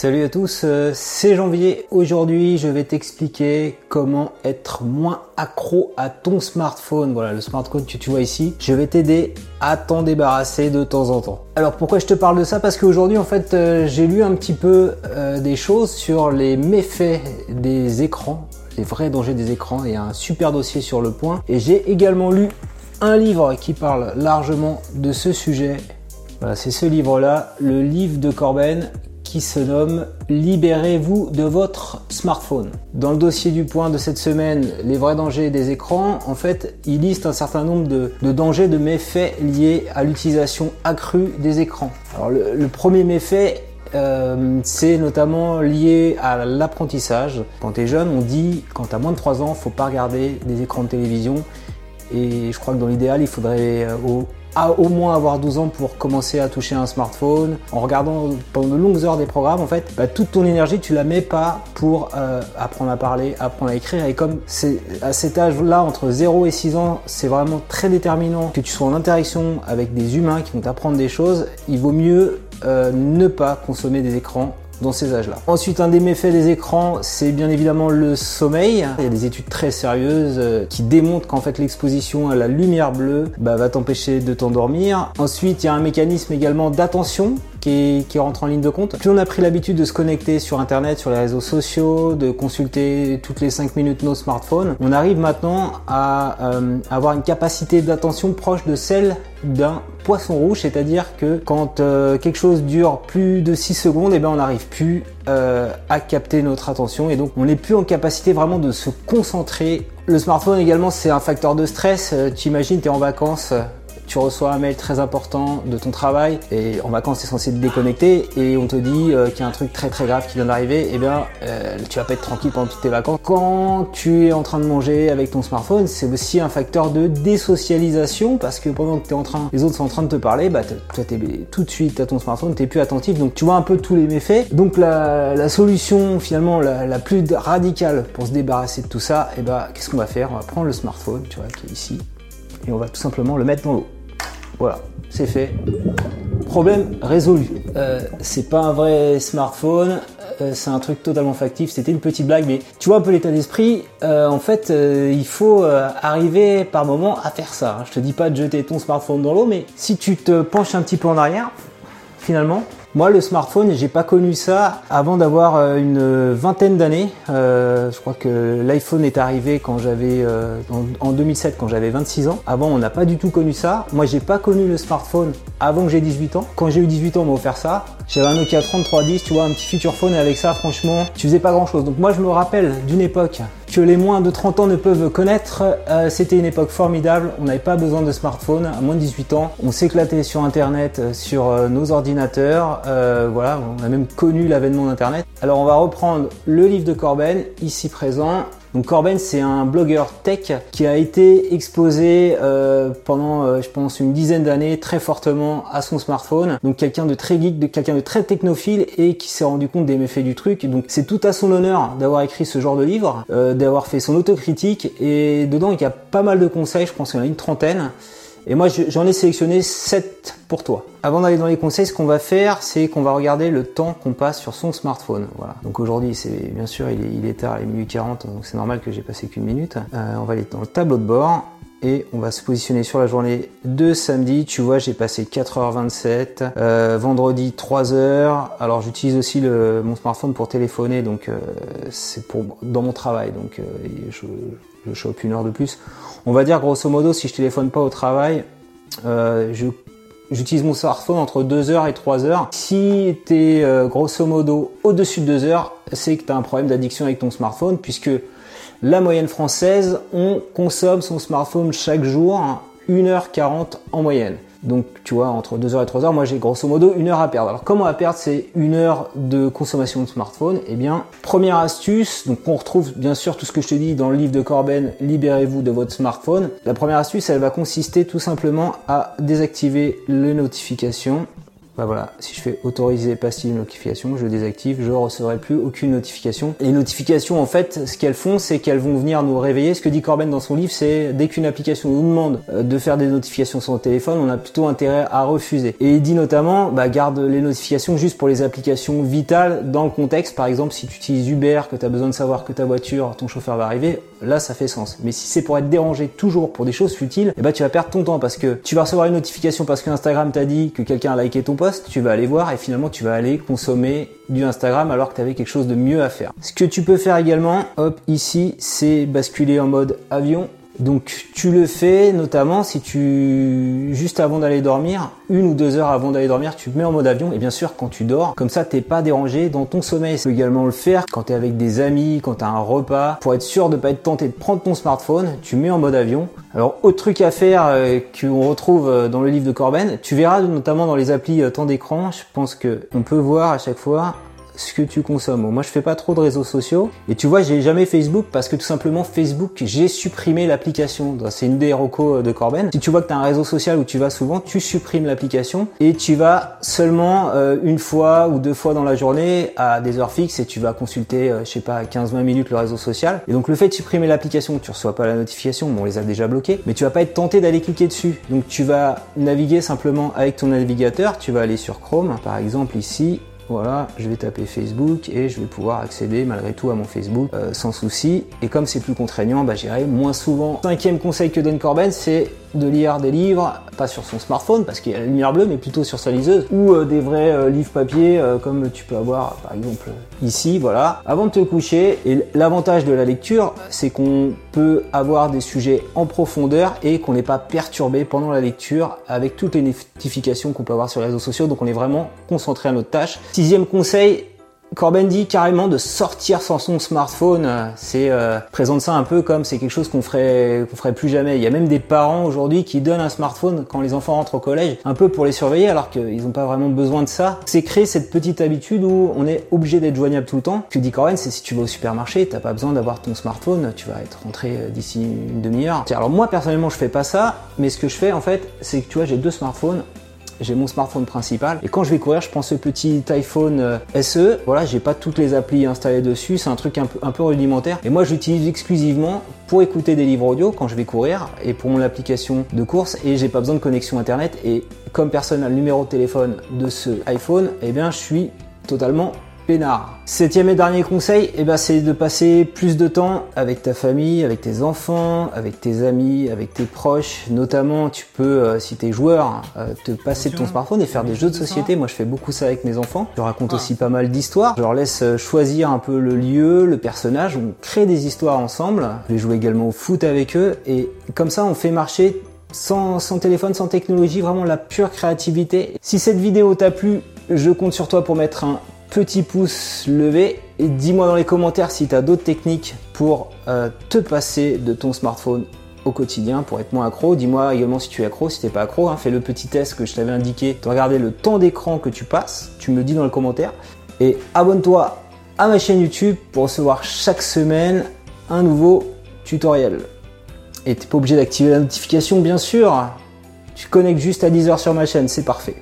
Salut à tous, euh, c'est Janvier. Aujourd'hui, je vais t'expliquer comment être moins accro à ton smartphone. Voilà, le smartphone que tu vois ici. Je vais t'aider à t'en débarrasser de temps en temps. Alors pourquoi je te parle de ça? Parce qu'aujourd'hui, en fait, euh, j'ai lu un petit peu euh, des choses sur les méfaits des écrans, les vrais dangers des écrans. Il y a un super dossier sur le point. Et j'ai également lu un livre qui parle largement de ce sujet. Voilà, c'est ce livre-là, le livre de Corben qui se nomme Libérez-vous de votre smartphone. Dans le dossier du point de cette semaine, les vrais dangers des écrans, en fait, il liste un certain nombre de, dangers, de méfaits liés à l'utilisation accrue des écrans. Alors le, premier méfait, euh, c'est notamment lié à l'apprentissage. Quand tu es jeune, on dit quand tu as moins de 3 ans, faut pas regarder des écrans de télévision. Et je crois que dans l'idéal, il faudrait euh, au, au moins avoir 12 ans pour commencer à toucher un smartphone. En regardant pendant de longues heures des programmes, en fait, bah, toute ton énergie, tu la mets pas pour euh, apprendre à parler, apprendre à écrire. Et comme à cet âge-là, entre 0 et 6 ans, c'est vraiment très déterminant que tu sois en interaction avec des humains qui vont t'apprendre des choses, il vaut mieux euh, ne pas consommer des écrans dans ces âges-là. Ensuite, un des méfaits des écrans, c'est bien évidemment le sommeil. Il y a des études très sérieuses euh, qui démontrent qu'en fait l'exposition à la lumière bleue bah, va t'empêcher de t'endormir. Ensuite, il y a un mécanisme également d'attention qui, rentre en ligne de compte. Plus on a pris l'habitude de se connecter sur Internet, sur les réseaux sociaux, de consulter toutes les 5 minutes nos smartphones, on arrive maintenant à euh, avoir une capacité d'attention proche de celle d'un poisson rouge, c'est-à-dire que quand euh, quelque chose dure plus de 6 secondes, eh ben on n'arrive plus euh, à capter notre attention et donc on n'est plus en capacité vraiment de se concentrer. Le smartphone également c'est un facteur de stress. tu imagines, tu es en vacances, tu reçois un mail très important de ton travail et en vacances tu es censé te déconnecter et on te dit euh, qu'il y a un truc très très grave qui vient d'arriver, et eh bien euh, tu vas pas être tranquille pendant toutes tes vacances. Quand tu es en train de manger avec ton smartphone, c'est aussi un facteur de désocialisation parce que pendant que tu es en train, les autres sont en train de te parler, bah toi t'es tout de suite à ton smartphone, t'es plus attentif, donc tu vois un peu tous les méfaits. Donc la, solution finalement la, plus radicale pour se débarrasser de tout ça, et eh ben qu'est-ce qu'on va faire? On va prendre le smartphone, tu vois, qui est ici, et on va tout simplement le mettre dans l'eau. Voilà, c'est fait. Problème résolu. Euh, c'est pas un vrai smartphone, euh, c'est un truc totalement factif. C'était une petite blague, mais tu vois un peu l'état d'esprit. Euh, en fait, il faut arriver par moment à faire ça. Je te dis pas de jeter ton smartphone dans l'eau, mais si tu te penches un petit peu en arrière, finalement, moi, le smartphone, j'ai pas connu ça avant d'avoir euh, une vingtaine d'années. Euh, je crois que l'iPhone est arrivé quand j'avais euh, en, 2007, quand j'avais 26 ans. Avant, on n'a pas du tout connu ça. Moi, j'ai pas connu le smartphone avant que j'ai 18 ans. Quand j'ai eu 18 ans, on m'a offert ça. J'avais un Nokia 3310, tu vois, un petit future phone et avec ça, franchement, tu faisais pas grand chose. Donc moi, je me rappelle d'une époque que les moins de 30 ans ne peuvent connaître. Euh, c'était une époque formidable. On n'avait pas besoin de smartphone à moins de 18 ans. On s'éclatait sur Internet, euh, sur euh, nos ordinateurs. voilà, on a même connu l'avènement d'Internet. Alors on va reprendre le livre de Corben, ici présent. Donc Corben, c'est un blogueur tech qui a été exposé euh, pendant, euh, je pense, une dizaine d'années très fortement à son smartphone. Donc quelqu'un de très geek, de quelqu'un de très technophile et qui s'est rendu compte des méfaits du truc. Donc c'est tout à son honneur d'avoir écrit ce genre de livre, euh, d'avoir fait son autocritique et dedans il y a pas mal de conseils. Je pense qu'il y en a une trentaine. Et moi, j'en ai sélectionné 7 pour toi. Avant d'aller dans les conseils, ce qu'on va faire, c'est qu'on va regarder le temps qu'on passe sur son smartphone. Voilà. Donc aujourd'hui, c'est bien sûr, il est, tard, il est minuit 40, donc c'est normal que j'ai passé qu'une minute. Euh, on va aller dans le tableau de bord et on va se positionner sur la journée de samedi. Tu vois, j'ai passé 4h27, euh, vendredi 3h. Alors j'utilise aussi le, mon smartphone pour téléphoner, donc euh, c'est pour dans mon travail, donc euh, je, je chope une heure de plus. On va dire grosso modo, si je téléphone pas au travail, euh, j'utilise mon smartphone entre 2 heures et 3 heures. Si tu es euh, grosso modo au-dessus de 2 heures, c'est que tu as un problème d'addiction avec ton smartphone, puisque la moyenne française, on consomme son smartphone chaque jour 1h40 en moyenne. Donc tu vois, entre 2h et 3h, moi j'ai grosso modo une heure à perdre. Alors comment à perdre c'est une heure de consommation de smartphone? Eh bien, première astuce, donc on retrouve bien sûr tout ce que je te dis dans le livre de Corben, libérez-vous de votre smartphone. La première astuce, elle va consister tout simplement à désactiver les notifications bah voilà, si je fais autoriser passive notification, je désactive, je recevrai plus aucune notification. Les notifications, en fait, ce qu'elles font, c'est qu'elles vont venir nous réveiller. Ce que dit Corben dans son livre, c'est dès qu'une application nous demande euh, de faire des notifications sur le téléphone, on a plutôt intérêt à refuser. Et il dit notamment, bah, garde les notifications juste pour les applications vitales dans le contexte. Par exemple, si tu utilises Uber, que tu as besoin de savoir que ta voiture, ton chauffeur va arriver, là, ça fait sens. Mais si c'est pour être dérangé toujours pour des choses futiles, eh ben, tu vas perdre ton temps parce que tu vas recevoir une notification parce que Instagram t'a dit que quelqu'un a liké ton post tu vas aller voir et finalement tu vas aller consommer du Instagram alors que tu avais quelque chose de mieux à faire. Ce que tu peux faire également, hop, ici, c'est basculer en mode avion donc tu le fais notamment si tu juste avant d'aller dormir, une ou deux heures avant d'aller dormir, tu te mets en mode avion et bien sûr quand tu dors, comme ça t'es pas dérangé dans ton sommeil. Tu peux également le faire quand tu es avec des amis, quand tu as un repas, pour être sûr de pas être tenté de prendre ton smartphone, tu mets en mode avion. Alors autre truc à faire euh, qu'on retrouve euh, dans le livre de Corben, tu verras notamment dans les applis euh, temps d'écran, je pense que on peut voir à chaque fois ce que tu consommes. Moi, je fais pas trop de réseaux sociaux. Et tu vois, j'ai jamais Facebook parce que tout simplement, Facebook, j'ai supprimé l'application. C'est une des recos de Corben. Si tu vois que tu un réseau social où tu vas souvent, tu supprimes l'application et tu vas seulement euh, une fois ou deux fois dans la journée à des heures fixes et tu vas consulter, euh, je sais pas, 15-20 minutes le réseau social. Et donc, le fait de supprimer l'application, tu reçois pas la notification, bon, on les a déjà bloqués, mais tu vas pas être tenté d'aller cliquer dessus. Donc, tu vas naviguer simplement avec ton navigateur. Tu vas aller sur Chrome, par exemple ici, voilà, je vais taper Facebook et je vais pouvoir accéder malgré tout à mon Facebook euh, sans souci. Et comme c'est plus contraignant, bah, j'irai moins souvent. Cinquième conseil que donne Corben, c'est de lire des livres, pas sur son smartphone parce qu'il y a la lumière bleue, mais plutôt sur sa liseuse, ou euh, des vrais euh, livres papier euh, comme tu peux avoir par exemple ici, voilà, avant de te coucher. Et l'avantage de la lecture, c'est qu'on peut avoir des sujets en profondeur et qu'on n'est pas perturbé pendant la lecture avec toutes les notifications qu'on peut avoir sur les réseaux sociaux, donc on est vraiment concentré à notre tâche. Sixième conseil, Corben dit carrément de sortir sans son smartphone. C'est euh, présente ça un peu comme c'est quelque chose qu'on ferait qu'on ferait plus jamais. Il y a même des parents aujourd'hui qui donnent un smartphone quand les enfants rentrent au collège, un peu pour les surveiller alors qu'ils n'ont pas vraiment besoin de ça. C'est créer cette petite habitude où on est obligé d'être joignable tout le temps. Ce que dit Corben, c'est si tu vas au supermarché, t'as pas besoin d'avoir ton smartphone, tu vas être rentré euh, d'ici une demi-heure. Alors moi personnellement je fais pas ça, mais ce que je fais en fait, c'est que tu vois j'ai deux smartphones j'ai mon smartphone principal et quand je vais courir, je prends ce petit iPhone euh, SE. Voilà, j'ai pas toutes les applis installées dessus, c'est un truc un peu, rudimentaire. Et moi, j'utilise exclusivement pour écouter des livres audio quand je vais courir et pour mon application de course et j'ai pas besoin de connexion internet et comme personne n'a le numéro de téléphone de ce iPhone, eh bien, je suis totalement Septième et dernier conseil, eh ben, c'est de passer plus de temps avec ta famille, avec tes enfants, avec tes amis, avec tes proches. Notamment, tu peux, euh, si tu es joueur, euh, te passer de ton smartphone et faire des jeux de société. Moi, je fais beaucoup ça avec mes enfants. Je raconte aussi pas mal d'histoires. Je leur laisse euh, choisir un peu le lieu, le personnage. On crée des histoires ensemble. Je vais jouer également au foot avec eux. Et comme ça, on fait marcher sans, sans, téléphone, sans technologie, vraiment la pure créativité. Si cette vidéo t'a plu, je compte sur toi pour mettre un petit pouce levé et dis-moi dans les commentaires si tu as d'autres techniques pour euh, te passer de ton smartphone au quotidien pour être moins accro. Dis-moi également si tu es accro, si tu n'es pas accro. Hein. fais le petit test que je t'avais indiqué regarder le temps d'écran que tu passes. Tu me dis dans les commentaires. Et abonne-toi à ma chaîne YouTube pour recevoir chaque semaine un nouveau tutoriel. Et tu n'es pas obligé d'activer la notification, bien sûr. Tu connectes juste à 10h sur ma chaîne, c'est parfait.